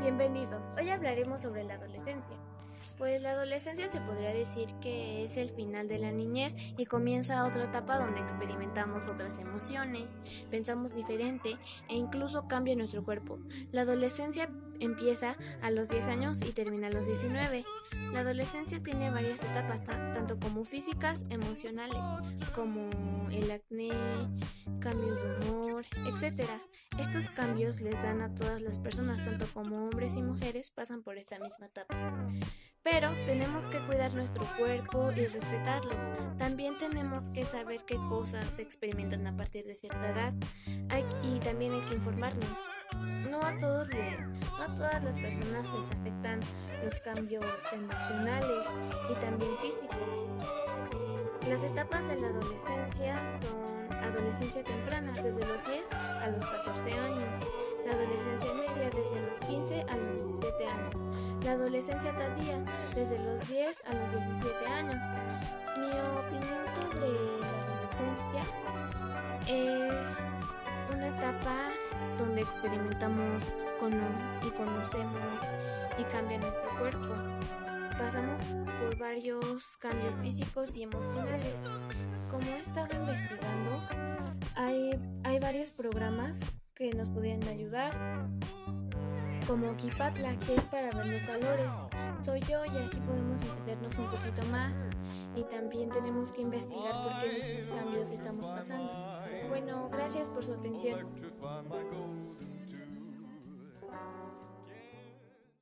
Bienvenidos, hoy hablaremos sobre la adolescencia. Pues la adolescencia se podría decir que es el final de la niñez y comienza otra etapa donde experimentamos otras emociones, pensamos diferente e incluso cambia nuestro cuerpo. La adolescencia empieza a los 10 años y termina a los 19. La adolescencia tiene varias etapas, tanto como físicas, emocionales, como el acné, cambios de humor, etc. Estos cambios les dan a todas las personas, tanto como hombres y mujeres, pasan por esta misma etapa. Pero tenemos que cuidar nuestro cuerpo y respetarlo. También tenemos que saber qué cosas se experimentan a partir de cierta edad y también hay que informarnos. No a todos no a todas las personas les afectan los cambios emocionales y también físicos. Las etapas de la adolescencia son adolescencia temprana, desde los 10 a los 14 años, la adolescencia media desde los 15 a los 17 años, la adolescencia tardía desde los 10 a los 17 años. Mi opinión sobre la adolescencia es una etapa donde experimentamos y conocemos y cambia nuestro cuerpo. Pasamos por varios cambios físicos y emocionales. Como he estado investigando, hay, hay varios programas que nos pueden ayudar, como Kipatla, que es para ver los valores. Soy yo y así podemos entendernos un poquito más. Y también tenemos que investigar por qué mismos cambios estamos pasando. Bueno, gracias por su atención.